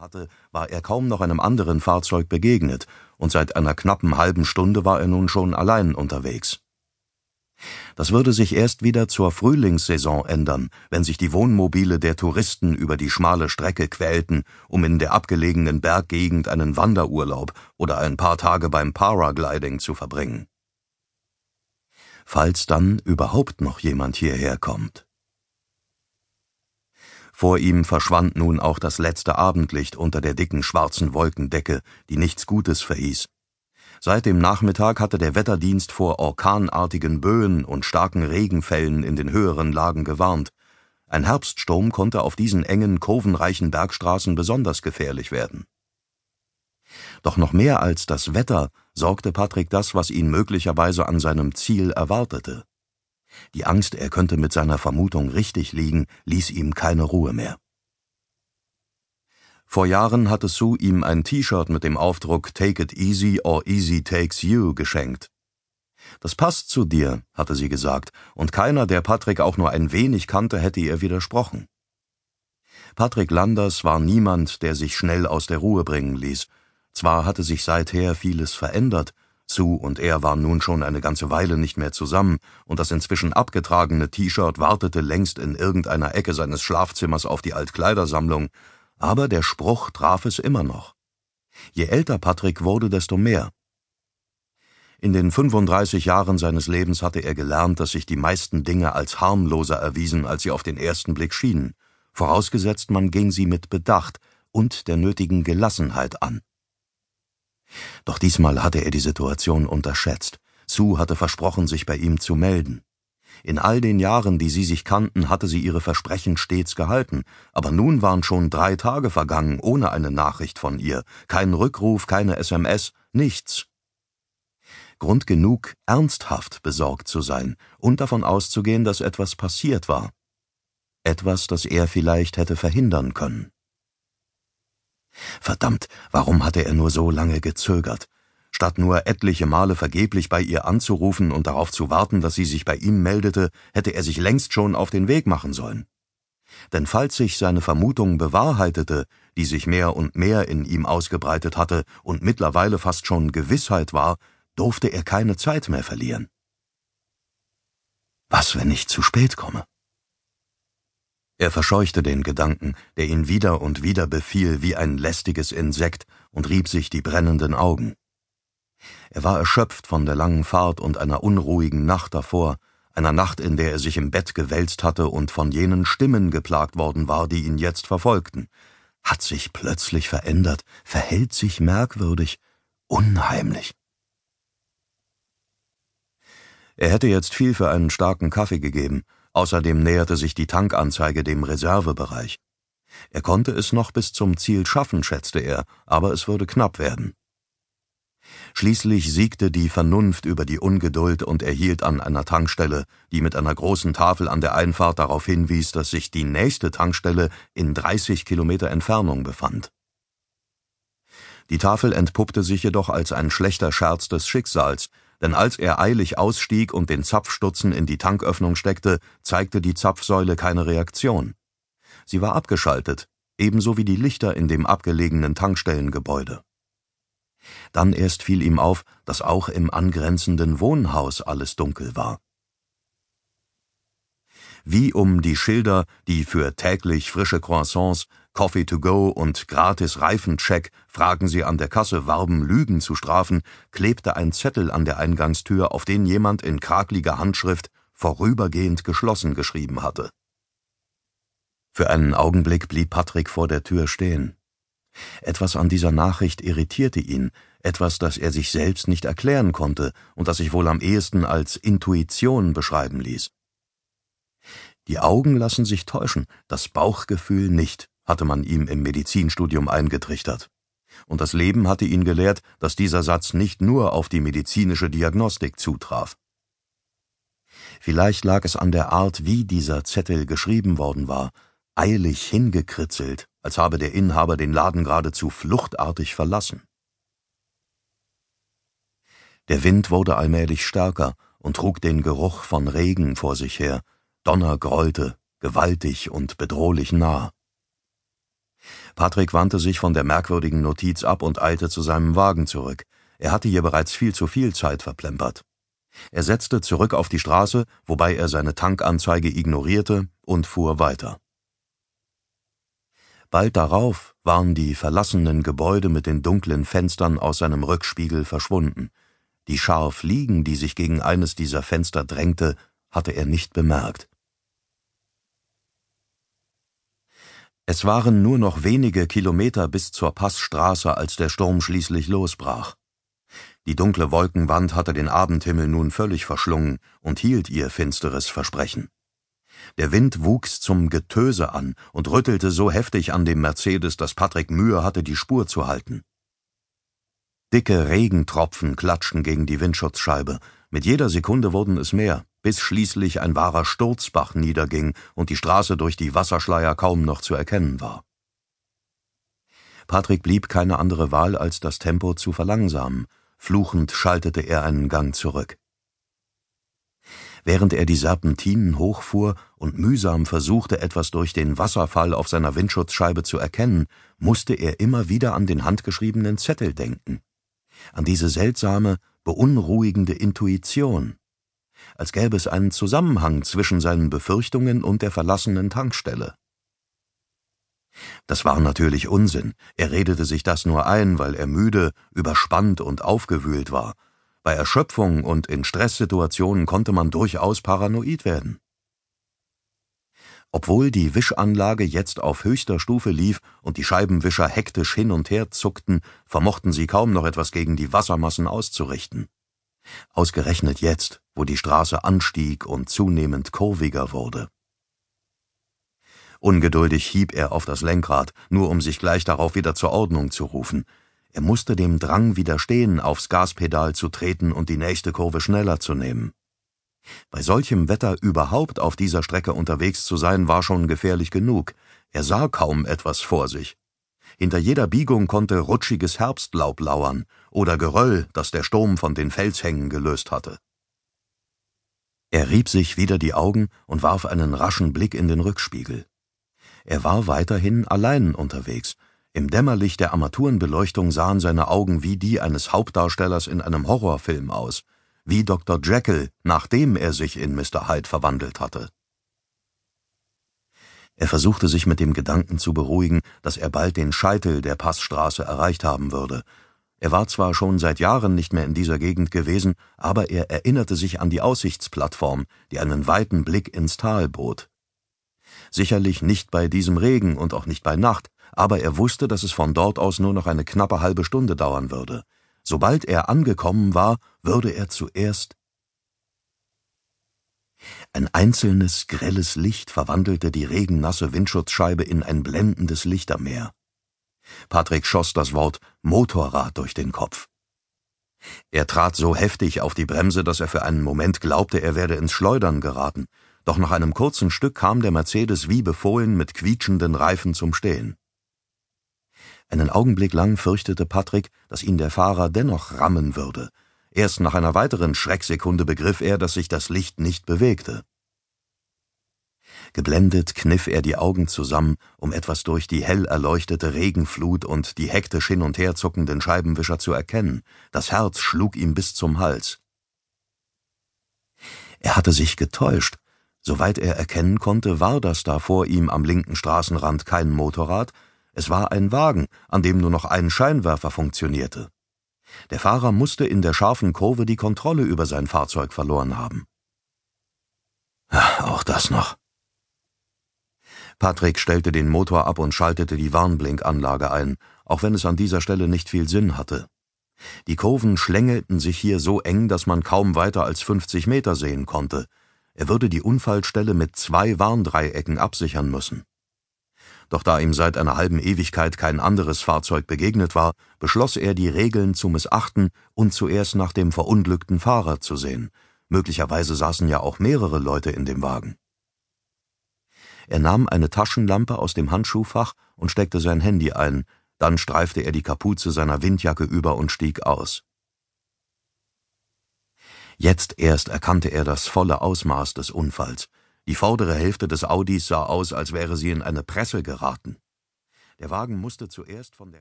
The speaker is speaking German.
hatte, war er kaum noch einem anderen Fahrzeug begegnet, und seit einer knappen halben Stunde war er nun schon allein unterwegs. Das würde sich erst wieder zur Frühlingssaison ändern, wenn sich die Wohnmobile der Touristen über die schmale Strecke quälten, um in der abgelegenen Berggegend einen Wanderurlaub oder ein paar Tage beim Paragliding zu verbringen. Falls dann überhaupt noch jemand hierher kommt. Vor ihm verschwand nun auch das letzte Abendlicht unter der dicken schwarzen Wolkendecke, die nichts Gutes verhieß. Seit dem Nachmittag hatte der Wetterdienst vor orkanartigen Böen und starken Regenfällen in den höheren Lagen gewarnt. Ein Herbststurm konnte auf diesen engen, kurvenreichen Bergstraßen besonders gefährlich werden. Doch noch mehr als das Wetter sorgte Patrick das, was ihn möglicherweise an seinem Ziel erwartete. Die Angst, er könnte mit seiner Vermutung richtig liegen, ließ ihm keine Ruhe mehr. Vor Jahren hatte Sue ihm ein T-Shirt mit dem Aufdruck Take it easy or easy takes you geschenkt. Das passt zu dir, hatte sie gesagt, und keiner, der Patrick auch nur ein wenig kannte, hätte ihr widersprochen. Patrick Landers war niemand, der sich schnell aus der Ruhe bringen ließ. Zwar hatte sich seither vieles verändert, Sue und er waren nun schon eine ganze Weile nicht mehr zusammen, und das inzwischen abgetragene T-Shirt wartete längst in irgendeiner Ecke seines Schlafzimmers auf die Altkleidersammlung, aber der Spruch traf es immer noch. Je älter Patrick wurde, desto mehr. In den 35 Jahren seines Lebens hatte er gelernt, dass sich die meisten Dinge als harmloser erwiesen, als sie auf den ersten Blick schienen, vorausgesetzt man ging sie mit Bedacht und der nötigen Gelassenheit an. Doch diesmal hatte er die Situation unterschätzt. Sue hatte versprochen, sich bei ihm zu melden. In all den Jahren, die sie sich kannten, hatte sie ihre Versprechen stets gehalten, aber nun waren schon drei Tage vergangen ohne eine Nachricht von ihr, kein Rückruf, keine SMS, nichts. Grund genug, ernsthaft besorgt zu sein und davon auszugehen, dass etwas passiert war. Etwas, das er vielleicht hätte verhindern können. Verdammt, warum hatte er nur so lange gezögert? Statt nur etliche Male vergeblich bei ihr anzurufen und darauf zu warten, dass sie sich bei ihm meldete, hätte er sich längst schon auf den Weg machen sollen. Denn falls sich seine Vermutung bewahrheitete, die sich mehr und mehr in ihm ausgebreitet hatte und mittlerweile fast schon Gewissheit war, durfte er keine Zeit mehr verlieren. Was, wenn ich zu spät komme? Er verscheuchte den Gedanken, der ihn wieder und wieder befiel wie ein lästiges Insekt und rieb sich die brennenden Augen. Er war erschöpft von der langen Fahrt und einer unruhigen Nacht davor, einer Nacht, in der er sich im Bett gewälzt hatte und von jenen Stimmen geplagt worden war, die ihn jetzt verfolgten. Hat sich plötzlich verändert, verhält sich merkwürdig, unheimlich. Er hätte jetzt viel für einen starken Kaffee gegeben, Außerdem näherte sich die Tankanzeige dem Reservebereich. Er konnte es noch bis zum Ziel schaffen, schätzte er, aber es würde knapp werden. Schließlich siegte die Vernunft über die Ungeduld und er hielt an einer Tankstelle, die mit einer großen Tafel an der Einfahrt darauf hinwies, dass sich die nächste Tankstelle in 30 Kilometer Entfernung befand. Die Tafel entpuppte sich jedoch als ein schlechter Scherz des Schicksals, denn als er eilig ausstieg und den Zapfstutzen in die Tanköffnung steckte, zeigte die Zapfsäule keine Reaktion. Sie war abgeschaltet, ebenso wie die Lichter in dem abgelegenen Tankstellengebäude. Dann erst fiel ihm auf, dass auch im angrenzenden Wohnhaus alles dunkel war. Wie um die Schilder, die für täglich frische Croissants Coffee to go und gratis Reifencheck, fragen Sie an der Kasse warben, Lügen zu strafen, klebte ein Zettel an der Eingangstür, auf den jemand in krakliger Handschrift vorübergehend geschlossen geschrieben hatte. Für einen Augenblick blieb Patrick vor der Tür stehen. Etwas an dieser Nachricht irritierte ihn, etwas, das er sich selbst nicht erklären konnte und das sich wohl am ehesten als Intuition beschreiben ließ. Die Augen lassen sich täuschen, das Bauchgefühl nicht hatte man ihm im Medizinstudium eingetrichtert. Und das Leben hatte ihn gelehrt, dass dieser Satz nicht nur auf die medizinische Diagnostik zutraf. Vielleicht lag es an der Art, wie dieser Zettel geschrieben worden war, eilig hingekritzelt, als habe der Inhaber den Laden geradezu fluchtartig verlassen. Der Wind wurde allmählich stärker und trug den Geruch von Regen vor sich her, Donner grollte, gewaltig und bedrohlich nah. Patrick wandte sich von der merkwürdigen Notiz ab und eilte zu seinem Wagen zurück. Er hatte hier bereits viel zu viel Zeit verplempert. Er setzte zurück auf die Straße, wobei er seine Tankanzeige ignorierte und fuhr weiter. Bald darauf waren die verlassenen Gebäude mit den dunklen Fenstern aus seinem Rückspiegel verschwunden. Die Schar Fliegen, die sich gegen eines dieser Fenster drängte, hatte er nicht bemerkt. Es waren nur noch wenige Kilometer bis zur Passstraße, als der Sturm schließlich losbrach. Die dunkle Wolkenwand hatte den Abendhimmel nun völlig verschlungen und hielt ihr finsteres Versprechen. Der Wind wuchs zum Getöse an und rüttelte so heftig an dem Mercedes, dass Patrick Mühe hatte, die Spur zu halten. Dicke Regentropfen klatschten gegen die Windschutzscheibe, mit jeder Sekunde wurden es mehr, bis schließlich ein wahrer Sturzbach niederging und die Straße durch die Wasserschleier kaum noch zu erkennen war. Patrick blieb keine andere Wahl, als das Tempo zu verlangsamen. Fluchend schaltete er einen Gang zurück. Während er die Serpentinen hochfuhr und mühsam versuchte, etwas durch den Wasserfall auf seiner Windschutzscheibe zu erkennen, musste er immer wieder an den handgeschriebenen Zettel denken. An diese seltsame, beunruhigende Intuition. Als gäbe es einen Zusammenhang zwischen seinen Befürchtungen und der verlassenen Tankstelle. Das war natürlich Unsinn. Er redete sich das nur ein, weil er müde, überspannt und aufgewühlt war bei Erschöpfung und in Stresssituationen konnte man durchaus paranoid werden. Obwohl die Wischanlage jetzt auf höchster Stufe lief und die Scheibenwischer hektisch hin und her zuckten, vermochten sie kaum noch etwas gegen die Wassermassen auszurichten. Ausgerechnet jetzt, wo die Straße anstieg und zunehmend kurviger wurde. Ungeduldig hieb er auf das Lenkrad, nur um sich gleich darauf wieder zur Ordnung zu rufen. Er musste dem Drang widerstehen, aufs Gaspedal zu treten und die nächste Kurve schneller zu nehmen. Bei solchem Wetter überhaupt auf dieser Strecke unterwegs zu sein, war schon gefährlich genug. Er sah kaum etwas vor sich. Hinter jeder Biegung konnte rutschiges Herbstlaub lauern oder Geröll, das der Sturm von den Felshängen gelöst hatte. Er rieb sich wieder die Augen und warf einen raschen Blick in den Rückspiegel. Er war weiterhin allein unterwegs, im Dämmerlicht der Armaturenbeleuchtung sahen seine Augen wie die eines Hauptdarstellers in einem Horrorfilm aus, wie Dr. Jekyll, nachdem er sich in Mr. Hyde verwandelt hatte. Er versuchte sich mit dem Gedanken zu beruhigen, dass er bald den Scheitel der Passstraße erreicht haben würde. Er war zwar schon seit Jahren nicht mehr in dieser Gegend gewesen, aber er erinnerte sich an die Aussichtsplattform, die einen weiten Blick ins Tal bot. Sicherlich nicht bei diesem Regen und auch nicht bei Nacht, aber er wusste, dass es von dort aus nur noch eine knappe halbe Stunde dauern würde. Sobald er angekommen war, würde er zuerst ein einzelnes grelles Licht verwandelte die regennasse Windschutzscheibe in ein blendendes Lichtermeer. Patrick schoss das Wort Motorrad durch den Kopf. Er trat so heftig auf die Bremse, dass er für einen Moment glaubte, er werde ins Schleudern geraten, doch nach einem kurzen Stück kam der Mercedes wie befohlen mit quietschenden Reifen zum Stehen. Einen Augenblick lang fürchtete Patrick, dass ihn der Fahrer dennoch rammen würde. Erst nach einer weiteren Schrecksekunde begriff er, dass sich das Licht nicht bewegte. Geblendet kniff er die Augen zusammen, um etwas durch die hell erleuchtete Regenflut und die hektisch hin und her zuckenden Scheibenwischer zu erkennen. Das Herz schlug ihm bis zum Hals. Er hatte sich getäuscht. Soweit er erkennen konnte, war das da vor ihm am linken Straßenrand kein Motorrad, es war ein Wagen, an dem nur noch ein Scheinwerfer funktionierte. Der Fahrer musste in der scharfen Kurve die Kontrolle über sein Fahrzeug verloren haben. Auch das noch. Patrick stellte den Motor ab und schaltete die Warnblinkanlage ein, auch wenn es an dieser Stelle nicht viel Sinn hatte. Die Kurven schlängelten sich hier so eng, dass man kaum weiter als 50 Meter sehen konnte. Er würde die Unfallstelle mit zwei Warndreiecken absichern müssen doch da ihm seit einer halben Ewigkeit kein anderes Fahrzeug begegnet war, beschloss er, die Regeln zu missachten und zuerst nach dem verunglückten Fahrer zu sehen. Möglicherweise saßen ja auch mehrere Leute in dem Wagen. Er nahm eine Taschenlampe aus dem Handschuhfach und steckte sein Handy ein, dann streifte er die Kapuze seiner Windjacke über und stieg aus. Jetzt erst erkannte er das volle Ausmaß des Unfalls. Die vordere Hälfte des Audis sah aus, als wäre sie in eine Presse geraten. Der Wagen musste zuerst von der